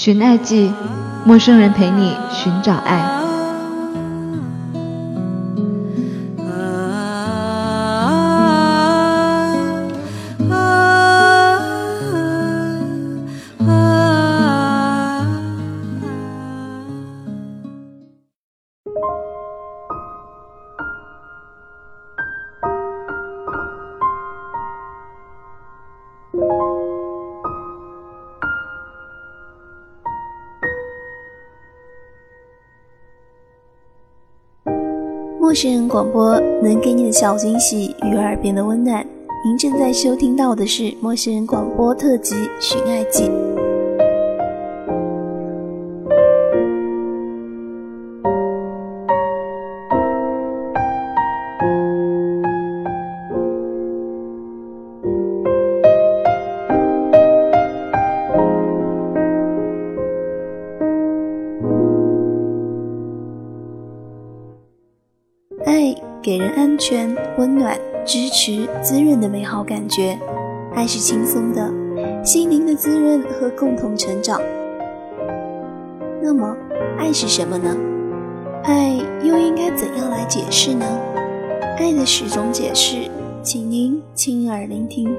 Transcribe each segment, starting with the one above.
寻爱记，陌生人陪你寻找爱。陌生人广播能给你的小惊喜与耳边的温暖。您正在收听到的是陌生人广播特辑《寻爱记》。安全、温暖、支持、滋润的美好感觉，爱是轻松的，心灵的滋润和共同成长。那么，爱是什么呢？爱又应该怎样来解释呢？爱的十种解释，请您亲耳聆听。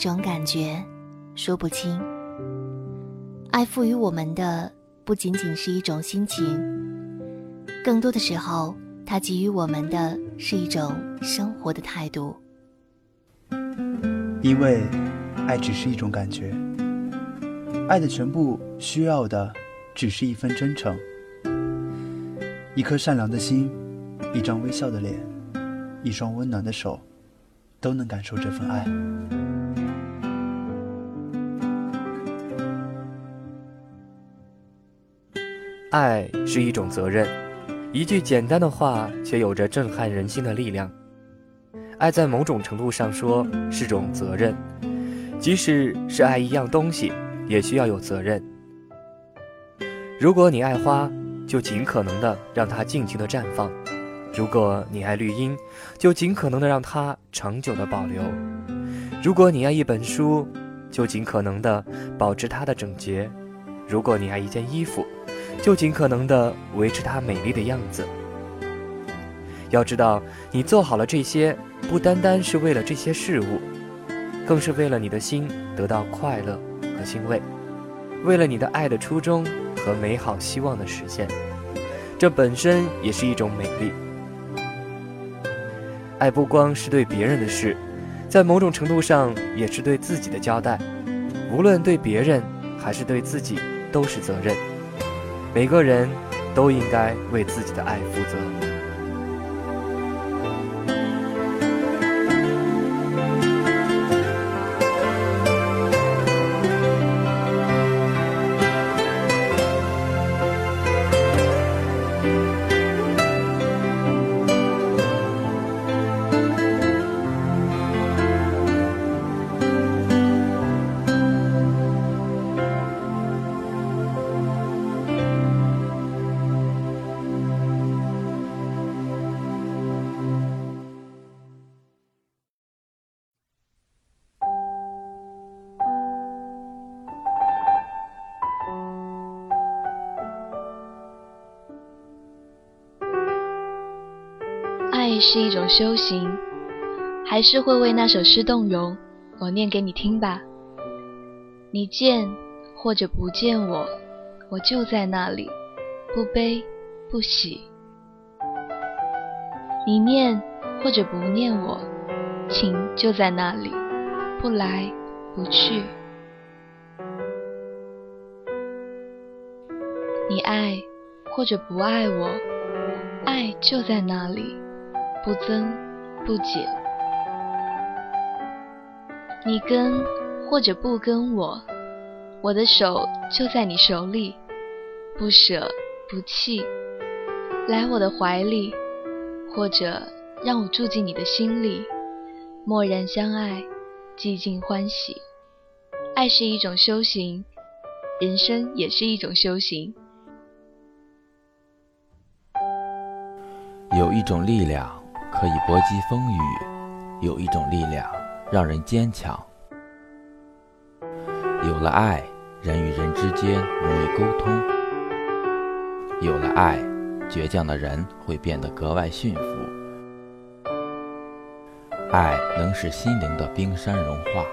种感觉，说不清。爱赋予我们的不仅仅是一种心情，更多的时候，它给予我们的是一种生活的态度。因为，爱只是一种感觉，爱的全部需要的只是一份真诚，一颗善良的心，一张微笑的脸，一双温暖的手，都能感受这份爱。爱是一种责任，一句简单的话，却有着震撼人心的力量。爱在某种程度上说是种责任，即使是爱一样东西，也需要有责任。如果你爱花，就尽可能的让它尽情的绽放；如果你爱绿荫，就尽可能的让它长久的保留；如果你爱一本书，就尽可能的保持它的整洁；如果你爱一件衣服，就尽可能的维持它美丽的样子。要知道，你做好了这些，不单单是为了这些事物，更是为了你的心得到快乐和欣慰，为了你的爱的初衷和美好希望的实现。这本身也是一种美丽。爱不光是对别人的事，在某种程度上也是对自己的交代。无论对别人还是对自己，都是责任。每个人都应该为自己的爱负责。是一种修行，还是会为那首诗动容？我念给你听吧。你见或者不见我，我就在那里，不悲不喜。你念或者不念我，情就在那里，不来不去。你爱或者不爱我，爱就在那里，不增不减。你跟或者不跟我，我的手就在你手里，不舍不弃。来我的怀里，或者让我住进你的心里，默然相爱，寂静欢喜。爱是一种修行，人生也是一种修行。有一种力量可以搏击风雨，有一种力量让人坚强。有了爱，人与人之间容易沟通；有了爱，倔强的人会变得格外驯服。爱能使心灵的冰山融化。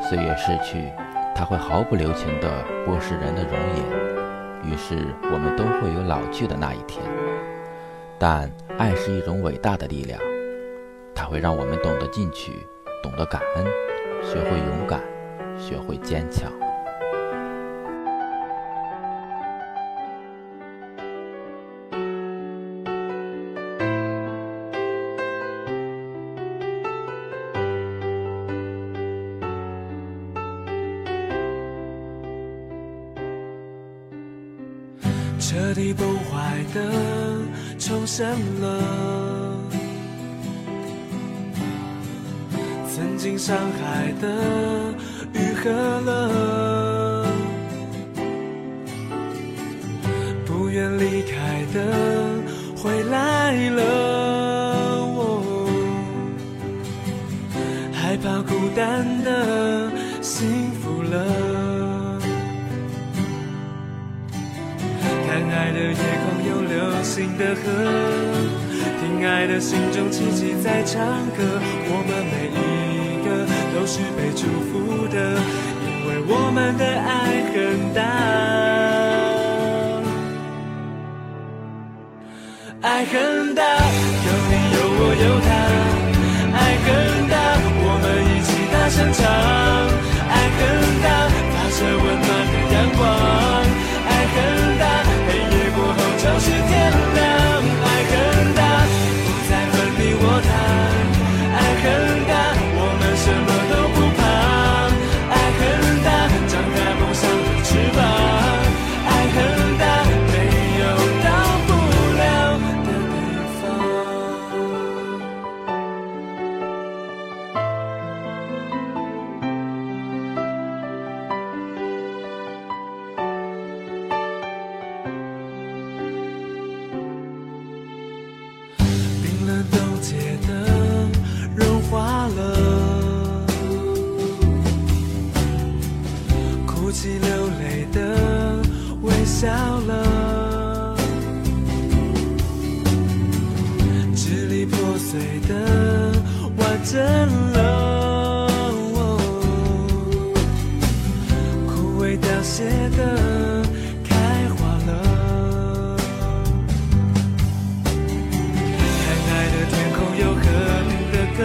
岁月逝去，它会毫不留情地剥蚀人的容颜，于是我们都会有老去的那一天。但爱是一种伟大的力量，它会让我们懂得进取，懂得感恩，学会勇敢，学会坚强。崩坏的重生了，曾经伤害的愈合了，不愿离开的回来了，害怕孤单的幸福了。爱的夜空有流星的河，听爱的心中奇迹在唱歌。我们每一个都是被祝福的，因为我们的爱很大，爱很大，有你有我有他，流泪的微笑了，支离破碎的完整了，枯萎凋谢的开花了。看爱的天空有和平的歌，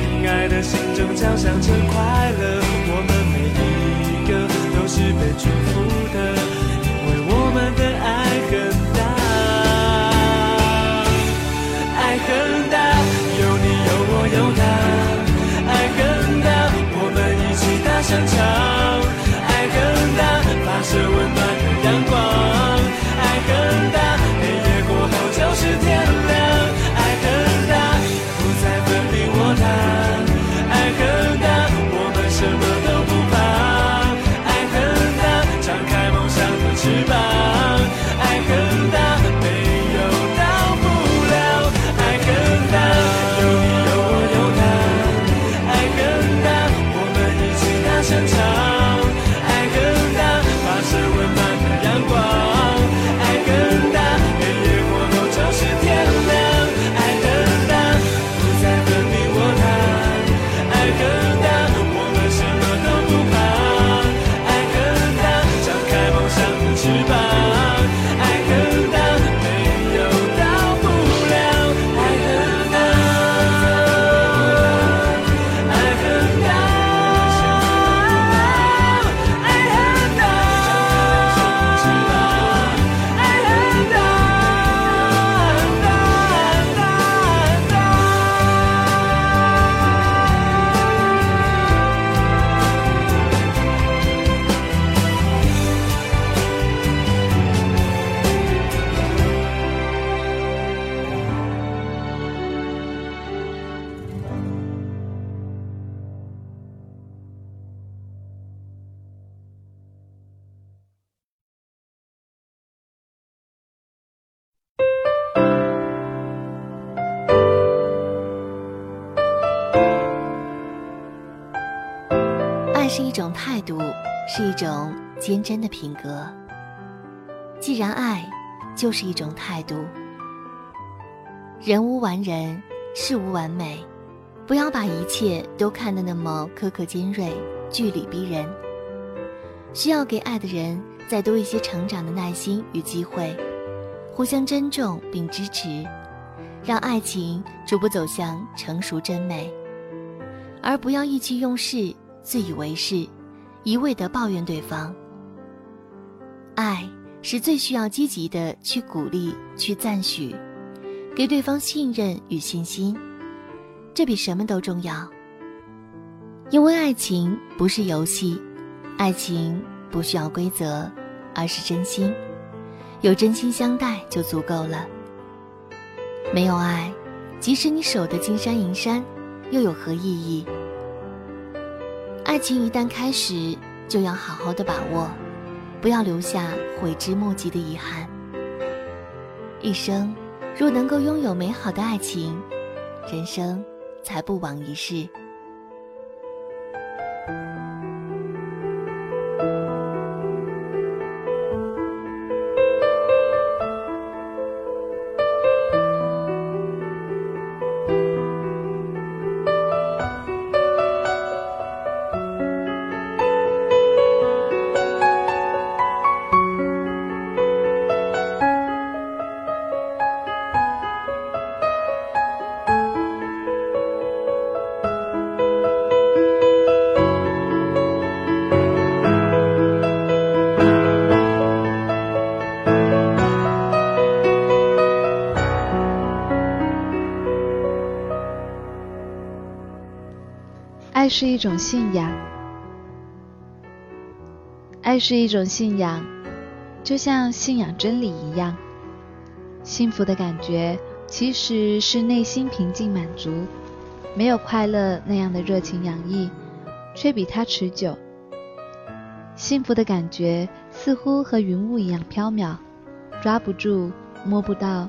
听爱的心中敲响着快乐。被祝福的品格。既然爱，就是一种态度。人无完人，事无完美，不要把一切都看得那么苛刻尖锐、据理逼人。需要给爱的人再多一些成长的耐心与机会，互相珍重并支持，让爱情逐步走向成熟真美，而不要意气用事、自以为是，一味的抱怨对方。爱是最需要积极的去鼓励、去赞许，给对方信任与信心，这比什么都重要。因为爱情不是游戏。爱情不需要规则，而是真心，有真心相待就足够了。没有爱，即使你守得金山银山，又有何意义？爱情一旦开始，就要好好的把握，不要留下悔之莫及的遗憾。一生若能够拥有美好的爱情，人生才不枉一世。是一种信仰，爱是一种信仰，就像信仰真理一样。幸福的感觉其实是内心平静满足，没有快乐那样的热情洋溢，却比它持久。幸福的感觉似乎和云雾一样飘渺，抓不住，摸不到，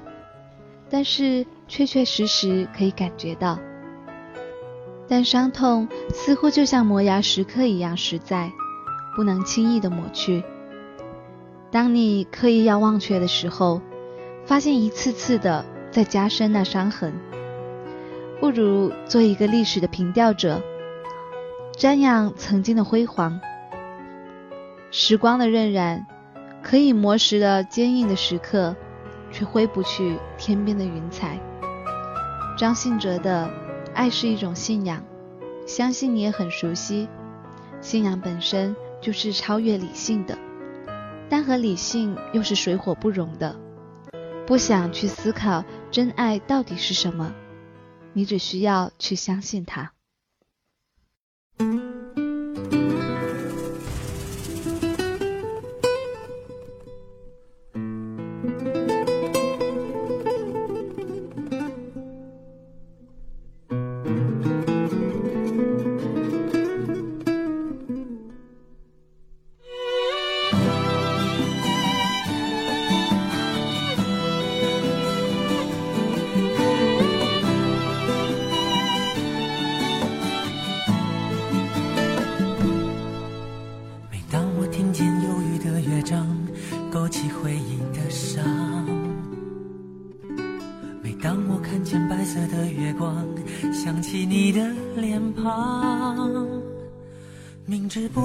但是确确实实可以感觉到。但伤痛似乎就像磨牙石刻一样实在，不能轻易的抹去。当你刻意要忘却的时候，发现一次次的在加深那伤痕。不如做一个历史的凭吊者，瞻仰曾经的辉煌。时光的荏苒，可以磨蚀的坚硬的石刻，却挥不去天边的云彩。张信哲的。爱是一种信仰，相信你也很熟悉。信仰本身就是超越理性的，但和理性又是水火不容的。不想去思考真爱到底是什么，你只需要去相信它。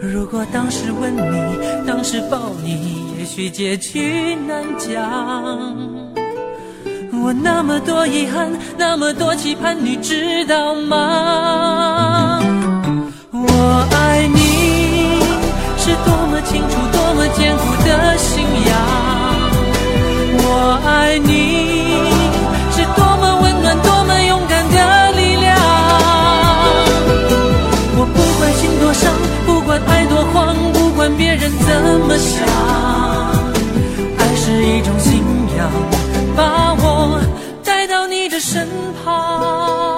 如果当时吻你，当时抱你，也许结局难讲。我那么多遗憾，那么多期盼，你知道吗？我爱你，是多么清楚，多么坚固的信仰。我爱你，怎么想爱是一种信仰把我带到你的身旁。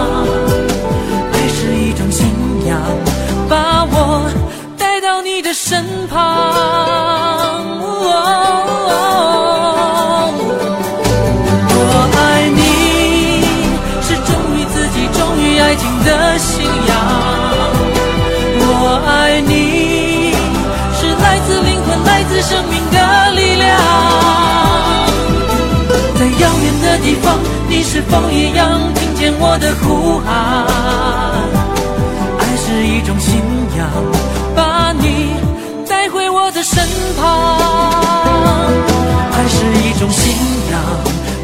旁。我爱你是忠于自己、忠于爱情的信仰。我爱你是来自灵魂、来自生命的力量。在遥远的地方，你是否一样听见我的呼喊？爱是一种信，带回我的身旁。爱是一种信仰，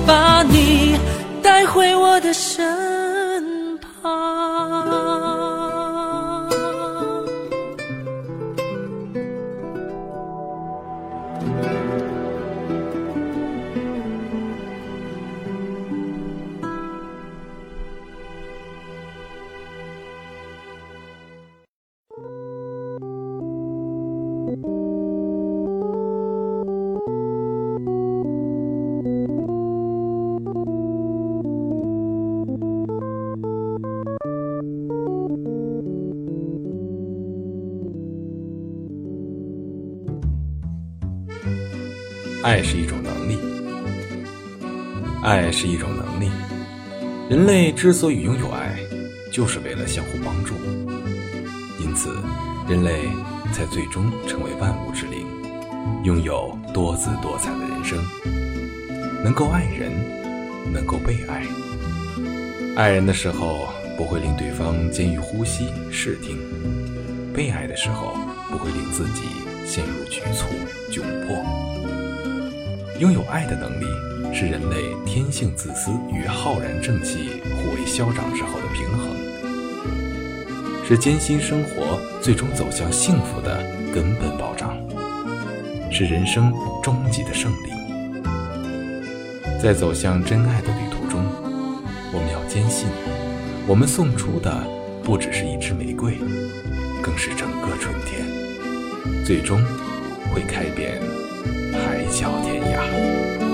把你带回我的身爱是一种能力，爱是一种能力。人类之所以拥有爱，就是为了相互帮助，因此，人类才最终成为万物之灵，拥有多姿多彩的人生。能够爱人，能够被爱。爱人的时候，不会令对方监于呼吸、视听；被爱的时候，不会令自己陷入局促、窘迫。拥有爱的能力，是人类天性自私与浩然正气互为消长之后的平衡，是艰辛生活最终走向幸福的根本保障，是人生终极的胜利。在走向真爱的旅途中，我们要坚信，我们送出的不只是一支玫瑰，更是整个春天，最终会开遍海角天涯。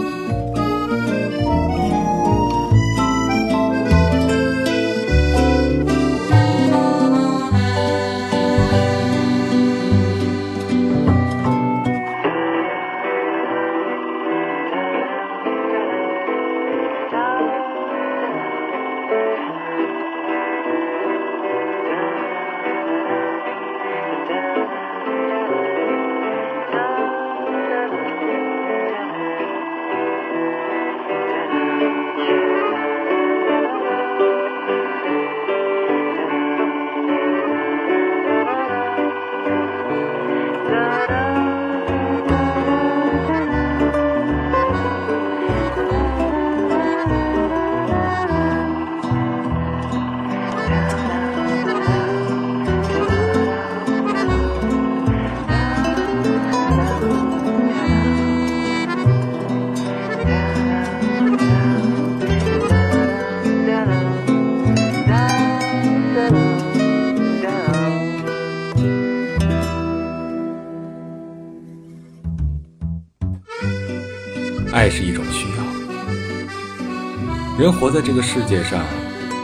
活在这个世界上，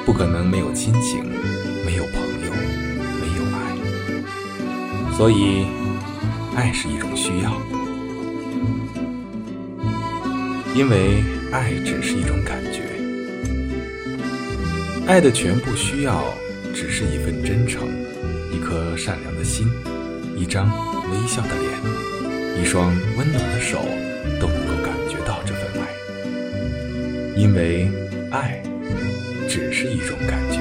不可能没有亲情，没有朋友，没有爱。所以，爱是一种需要，因为爱只是一种感觉。爱的全部需要，只是一份真诚，一颗善良的心，一张微笑的脸，一双温暖的手，都能够感觉到这份爱。因为爱，只是一种感觉。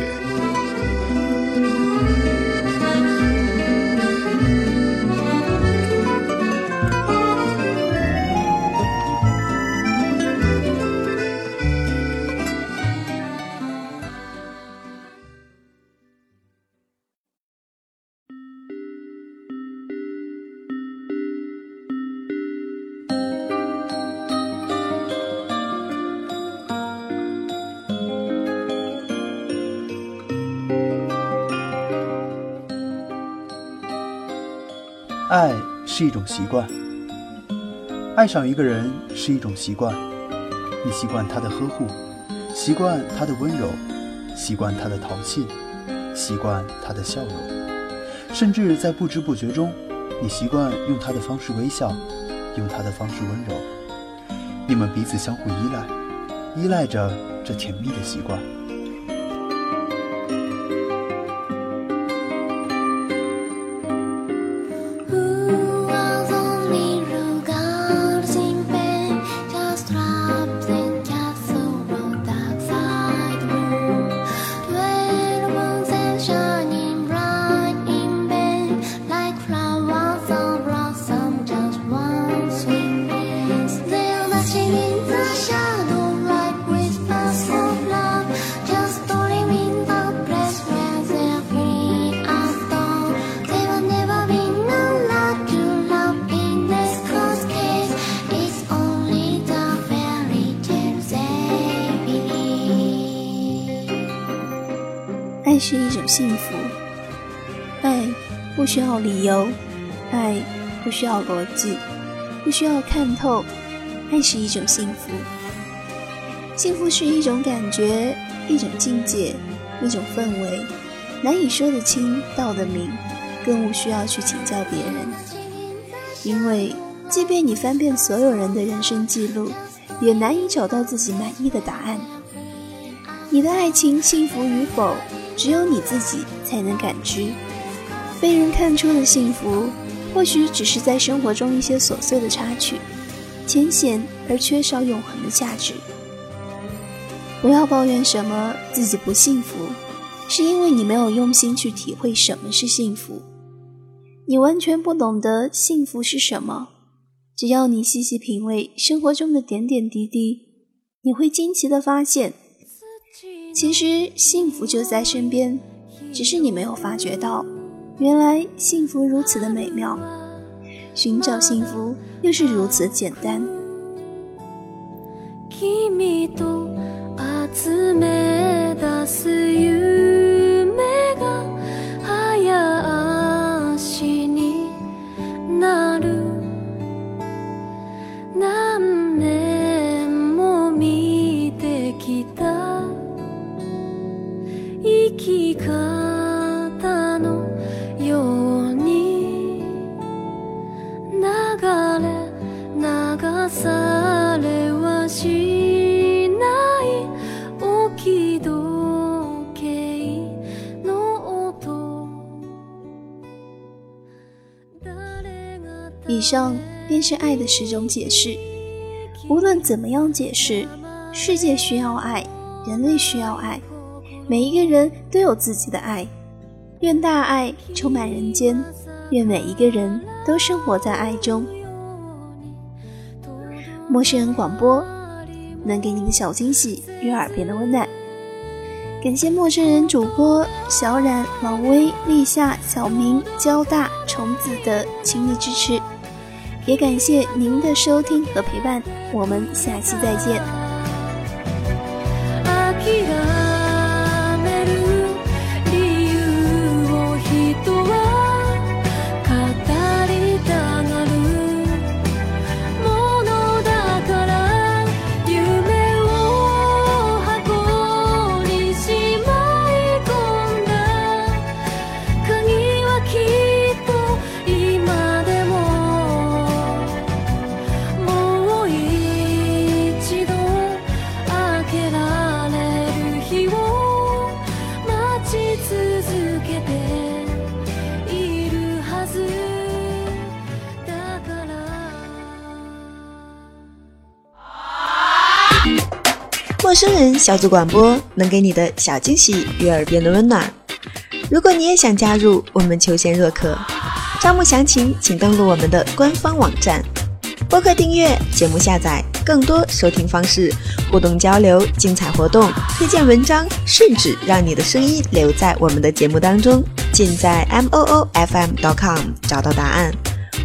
爱是一种习惯，爱上一个人是一种习惯，你习惯他的呵护，习惯他的温柔，习惯他的淘气，习惯他的笑容，甚至在不知不觉中，你习惯用他的方式微笑，用他的方式温柔。你们彼此相互依赖，依赖着这甜蜜的习惯。需要理由，爱不需要逻辑，不需要看透，爱是一种幸福。幸福是一种感觉，一种境界，一种氛围，难以说得清道得明，更无需要去请教别人。因为，即便你翻遍所有人的人生记录，也难以找到自己满意的答案。你的爱情幸福与否？只有你自己才能感知，被人看出的幸福，或许只是在生活中一些琐碎的插曲，浅显而缺少永恒的价值。不要抱怨什么自己不幸福，是因为你没有用心去体会什么是幸福，你完全不懂得幸福是什么。只要你细细品味生活中的点点滴滴，你会惊奇的发现。其实幸福就在身边，只是你没有发觉到。原来幸福如此的美妙，寻找幸福又是如此简单。上便是爱的十种解释。无论怎么样解释，世界需要爱，人类需要爱，每一个人都有自己的爱。愿大爱充满人间，愿每一个人都生活在爱中。陌生人广播能给你的小惊喜与耳边的温暖。感谢陌生人主播小冉、老威、立夏、小明、交大、虫子的亲力支持。也感谢您的收听和陪伴，我们下期再见。生人小组广播能给你的小惊喜与耳边的温暖。如果你也想加入，我们求贤若渴，招募详情请登录我们的官方网站。播客订阅、节目下载、更多收听方式、互动交流、精彩活动、推荐文章，甚至让你的声音留在我们的节目当中，尽在 m o o f m dot com 找到答案。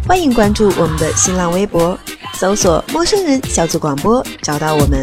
欢迎关注我们的新浪微博，搜索“陌生人小组广播”，找到我们。